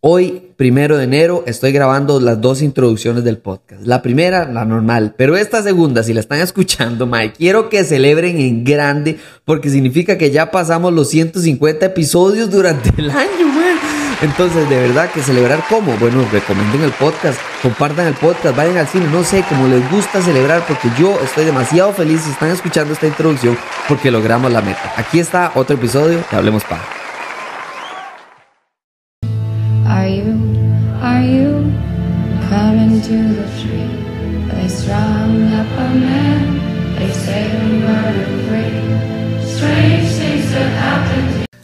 Hoy, primero de enero, estoy grabando las dos introducciones del podcast. La primera, la normal, pero esta segunda, si la están escuchando, Mike, quiero que celebren en grande porque significa que ya pasamos los 150 episodios durante el año, man. Entonces, de verdad que celebrar cómo? Bueno, recomienden el podcast, compartan el podcast, vayan al cine, no sé, como les gusta celebrar porque yo estoy demasiado feliz si están escuchando esta introducción porque logramos la meta. Aquí está otro episodio de Hablemos Pa. Are you, are you coming to the tree? They strung up a man, they say we murder free. Strange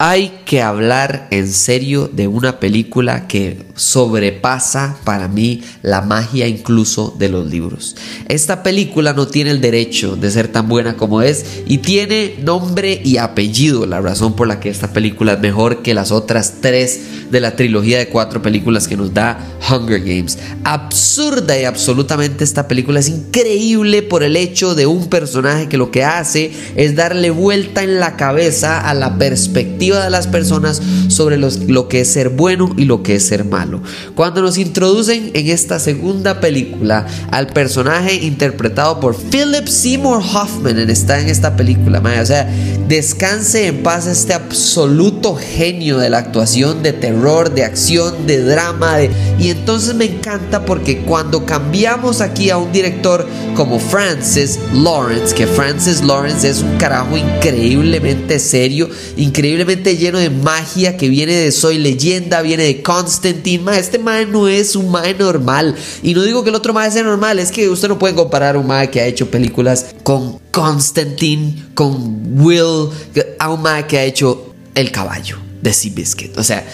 Hay que hablar en serio de una película que sobrepasa para mí la magia incluso de los libros. Esta película no tiene el derecho de ser tan buena como es y tiene nombre y apellido, la razón por la que esta película es mejor que las otras tres de la trilogía de cuatro películas que nos da Hunger Games. Absurda y absolutamente esta película es increíble por el hecho de un personaje que lo que hace es darle vuelta en la cabeza a la perspectiva de las personas sobre lo que es ser bueno y lo que es ser malo. Cuando nos introducen en esta segunda película al personaje interpretado por Philip Seymour Hoffman, en esta película, o sea, descanse en paz este absoluto genio de la actuación, de terror, de acción, de drama, y entonces me encanta porque cuando cambiamos aquí a un director como Francis Lawrence, que Francis Lawrence es un carajo increíblemente serio, increíblemente lleno de magia que viene de Soy Leyenda, viene de Constantine. este mae no es un mae normal. Y no digo que el otro mae sea normal, es que usted no puede comparar un mae que ha hecho películas con Constantine, con Will, a un mae que ha hecho El caballo de Seabiscuit. O sea,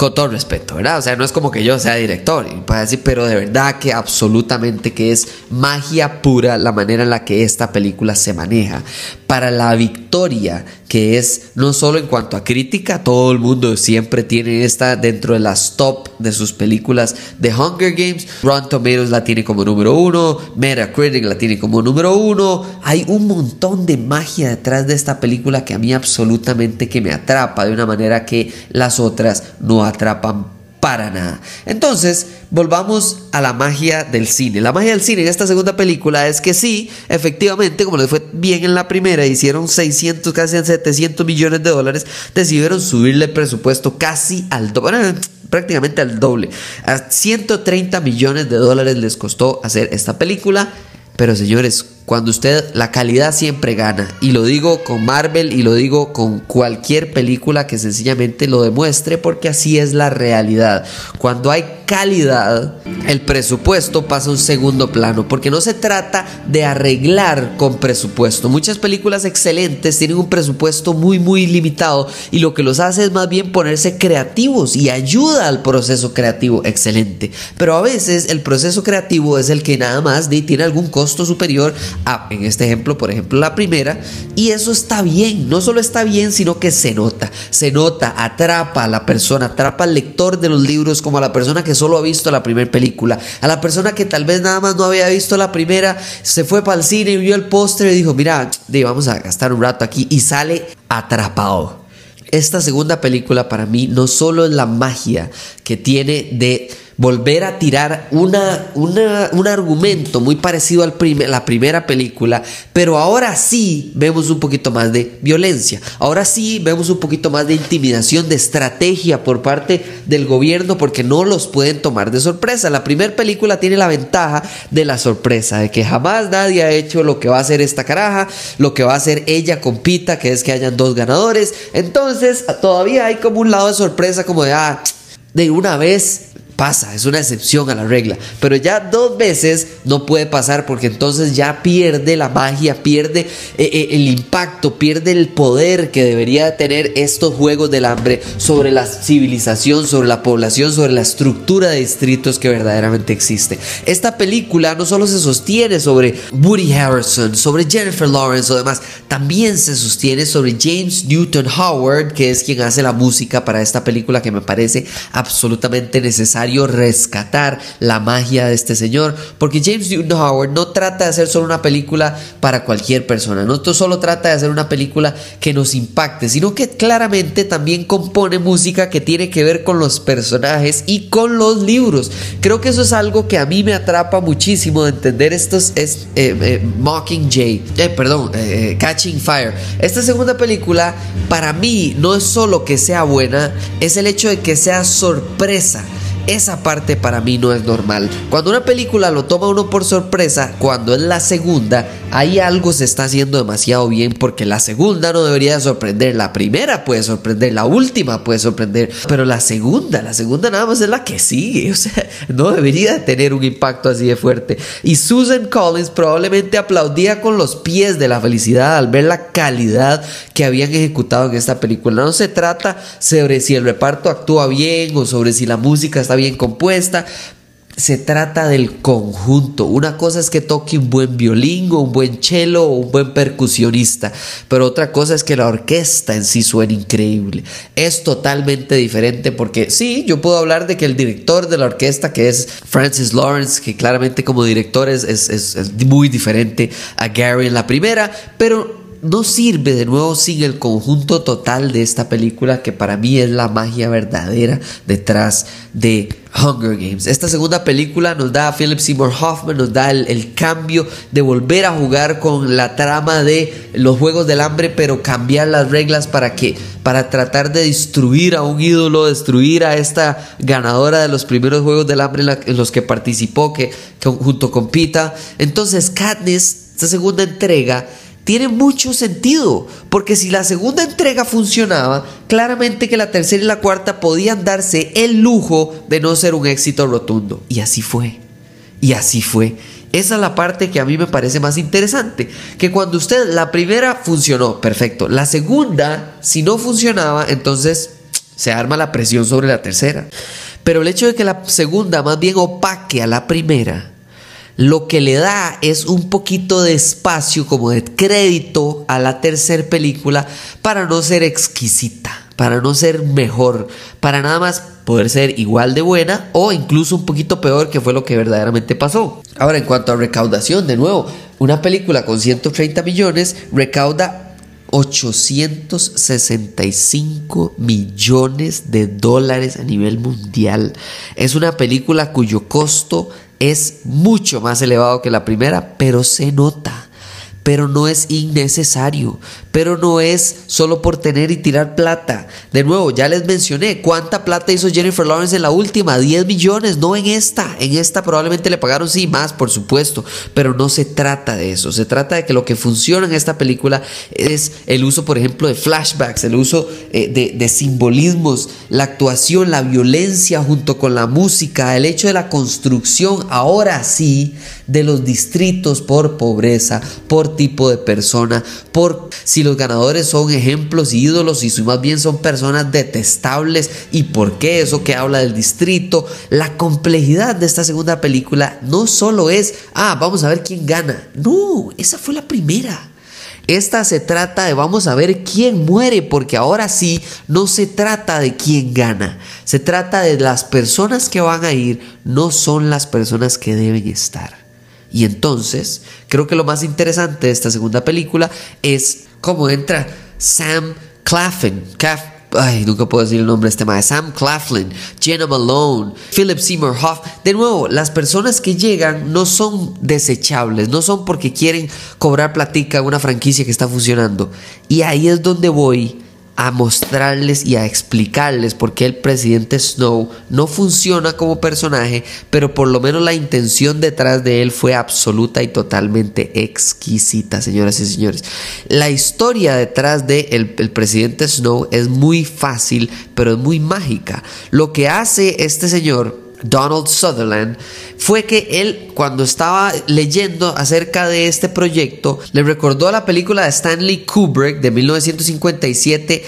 con todo respeto, ¿verdad? O sea, no es como que yo sea director, decir, pero de verdad que absolutamente que es magia pura la manera en la que esta película se maneja. Para la victoria que es no solo en cuanto a crítica, todo el mundo siempre tiene esta dentro de las top de sus películas de Hunger Games. Rotten Tomatoes la tiene como número uno, Metacritic la tiene como número uno. Hay un montón de magia detrás de esta película que a mí absolutamente que me atrapa de una manera que las otras no atrapan para nada. Entonces, volvamos a la magia del cine. La magia del cine en esta segunda película es que sí, efectivamente, como les fue bien en la primera, hicieron 600, casi 700 millones de dólares, decidieron subirle el presupuesto casi al doble, prácticamente al doble. A 130 millones de dólares les costó hacer esta película. Pero señores, cuando usted la calidad siempre gana y lo digo con Marvel y lo digo con cualquier película que sencillamente lo demuestre porque así es la realidad. Cuando hay calidad, el presupuesto pasa a un segundo plano porque no se trata de arreglar con presupuesto. Muchas películas excelentes tienen un presupuesto muy muy limitado y lo que los hace es más bien ponerse creativos y ayuda al proceso creativo excelente. Pero a veces el proceso creativo es el que nada más tiene algún costo superior en este ejemplo, por ejemplo, la primera, y eso está bien, no solo está bien, sino que se nota, se nota, atrapa a la persona, atrapa al lector de los libros como a la persona que solo ha visto la primera película, a la persona que tal vez nada más no había visto la primera, se fue para el cine y vio el póster y dijo, mira, vamos a gastar un rato aquí y sale atrapado. Esta segunda película para mí no solo es la magia que tiene de volver a tirar una, un argumento muy parecido a la primera película, pero ahora sí vemos un poquito más de violencia, ahora sí vemos un poquito más de intimidación, de estrategia por parte del gobierno, porque no los pueden tomar de sorpresa. La primera película tiene la ventaja de la sorpresa, de que jamás nadie ha hecho lo que va a hacer esta caraja, lo que va a hacer ella compita, que es que hayan dos ganadores. Entonces todavía hay como un lado de sorpresa, como de, ah, de una vez pasa, es una excepción a la regla. Pero ya dos veces no puede pasar porque entonces ya pierde la magia, pierde eh, eh, el impacto, pierde el poder que debería tener estos juegos del hambre sobre la civilización, sobre la población, sobre la estructura de distritos que verdaderamente existe. Esta película no solo se sostiene sobre Woody Harrison, sobre Jennifer Lawrence o demás, también se sostiene sobre James Newton Howard, que es quien hace la música para esta película que me parece absolutamente necesaria rescatar la magia de este señor, porque James Newton Howard no trata de hacer solo una película para cualquier persona, no solo trata de hacer una película que nos impacte, sino que claramente también compone música que tiene que ver con los personajes y con los libros. Creo que eso es algo que a mí me atrapa muchísimo de entender estos es, eh, eh, Mockingjay, eh, perdón, Catching Fire. Esta segunda película para mí no es solo que sea buena, es el hecho de que sea sorpresa. Esa parte para mí no es normal. Cuando una película lo toma uno por sorpresa, cuando es la segunda, ahí algo se está haciendo demasiado bien porque la segunda no debería sorprender, la primera puede sorprender, la última puede sorprender, pero la segunda, la segunda nada más es la que sigue, o sea, no debería tener un impacto así de fuerte. Y Susan Collins probablemente aplaudía con los pies de la felicidad al ver la calidad que habían ejecutado en esta película. No se trata sobre si el reparto actúa bien o sobre si la música está bien compuesta. Se trata del conjunto. Una cosa es que toque un buen violín o un buen cello o un buen percusionista, pero otra cosa es que la orquesta en sí suene increíble. Es totalmente diferente porque sí, yo puedo hablar de que el director de la orquesta, que es Francis Lawrence, que claramente como director es, es, es muy diferente a Gary en la primera, pero no sirve de nuevo sin el conjunto total de esta película que para mí es la magia verdadera detrás de Hunger Games. Esta segunda película nos da a Philip Seymour Hoffman, nos da el, cambio de volver a jugar con la trama de los Juegos del Hambre, pero cambiar las reglas para que para tratar de destruir a un ídolo, destruir a esta ganadora de los primeros Juegos del Hambre en, los que participó, que, junto con Pita. Entonces, Katniss, esta segunda entrega tiene mucho sentido, porque si la segunda entrega funcionaba, claramente que la tercera y la cuarta podían darse el lujo de no ser un éxito rotundo. Y así fue. Y así fue. Esa es la parte que a mí me parece más interesante. Que cuando usted, la primera funcionó, perfecto. La segunda, si no funcionaba, entonces se arma la presión sobre la tercera. Pero el hecho de que la segunda más bien opaque a la primera, lo que le da es un poquito de espacio como de crédito a la tercera película para no ser exquisita, para no ser mejor, para nada más poder ser igual de buena o incluso un poquito peor que fue lo que verdaderamente pasó. Ahora en cuanto a recaudación, de nuevo, una película con 130 millones recauda 865 millones de dólares a nivel mundial. Es una película cuyo costo es mucho más elevado que la primera, pero se nota pero no es innecesario, pero no es solo por tener y tirar plata. De nuevo, ya les mencioné cuánta plata hizo Jennifer Lawrence en la última, 10 millones, no en esta. En esta probablemente le pagaron sí más, por supuesto, pero no se trata de eso. Se trata de que lo que funciona en esta película es el uso, por ejemplo, de flashbacks, el uso eh, de, de simbolismos, la actuación, la violencia junto con la música, el hecho de la construcción, ahora sí, de los distritos por pobreza, por tipo de persona, por si los ganadores son ejemplos, ídolos y si más bien son personas detestables y por qué eso que habla del distrito. La complejidad de esta segunda película no solo es, ah, vamos a ver quién gana. No, esa fue la primera. Esta se trata de vamos a ver quién muere, porque ahora sí no se trata de quién gana, se trata de las personas que van a ir, no son las personas que deben estar. Y entonces, creo que lo más interesante de esta segunda película es cómo entra Sam Claflin. Ay, nunca puedo decir el nombre de este de Sam Claflin, Jenna Malone, Philip Seymour Hoff. De nuevo, las personas que llegan no son desechables, no son porque quieren cobrar platica a una franquicia que está funcionando. Y ahí es donde voy a mostrarles y a explicarles por qué el presidente Snow no funciona como personaje, pero por lo menos la intención detrás de él fue absoluta y totalmente exquisita, señoras y señores. La historia detrás de el, el presidente Snow es muy fácil, pero es muy mágica. Lo que hace este señor Donald Sutherland, fue que él cuando estaba leyendo acerca de este proyecto, le recordó la película de Stanley Kubrick de 1957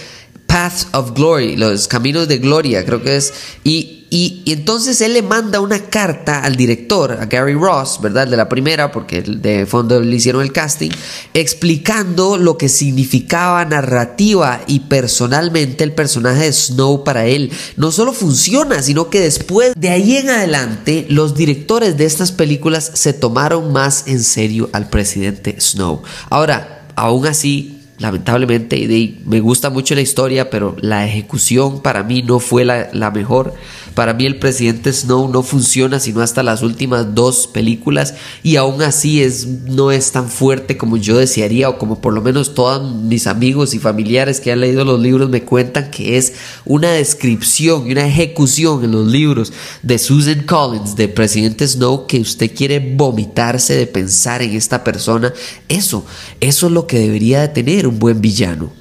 Paths of Glory, los caminos de gloria, creo que es. Y, y, entonces él le manda una carta al director, a Gary Ross, ¿verdad? De la primera, porque de fondo le hicieron el casting, explicando lo que significaba narrativa y personalmente el personaje de Snow para él. No solo funciona, sino que después de ahí en adelante, los directores de estas películas se tomaron más en serio al presidente Snow. Ahora, aún así, lamentablemente, me gusta mucho la historia, pero la ejecución para mí no fue la, la, mejor. Para mí el presidente Snow no funciona sino hasta las últimas dos películas y aún así es, no es tan fuerte como yo desearía o como por lo menos todos mis amigos y familiares que han leído los libros me cuentan que es una descripción y una ejecución en los libros de Susan Collins, de presidente Snow, que usted quiere vomitarse de pensar en esta persona. Eso, eso es lo que debería de tener un buen villano.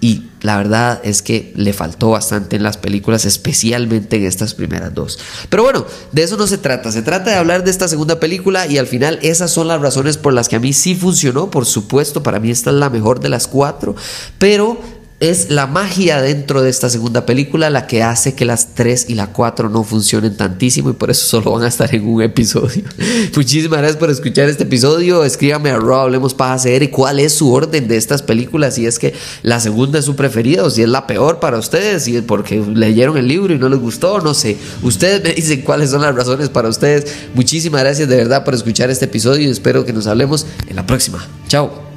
Y la verdad es que le faltó bastante en las películas, especialmente en estas primeras dos. Pero bueno, de eso no se trata. Se trata de hablar de esta segunda película y al final esas son las razones por las que a mí sí funcionó. Por supuesto, para mí esta es la mejor de las cuatro. Pero es la magia dentro de esta segunda película la que hace que las 3 y la 4 no funcionen tantísimo y por eso solo van a estar en un episodio. Muchísimas gracias por escuchar este episodio. Escríbame a Raw, hablemos para hacer y cuál es su orden de estas películas. Si es que la segunda es su preferida o si es la peor para ustedes, si es porque leyeron el libro y no les gustó, no sé. Ustedes me dicen cuáles son las razones para ustedes. Muchísimas gracias de verdad por escuchar este episodio y espero que nos hablemos en la próxima. Chao.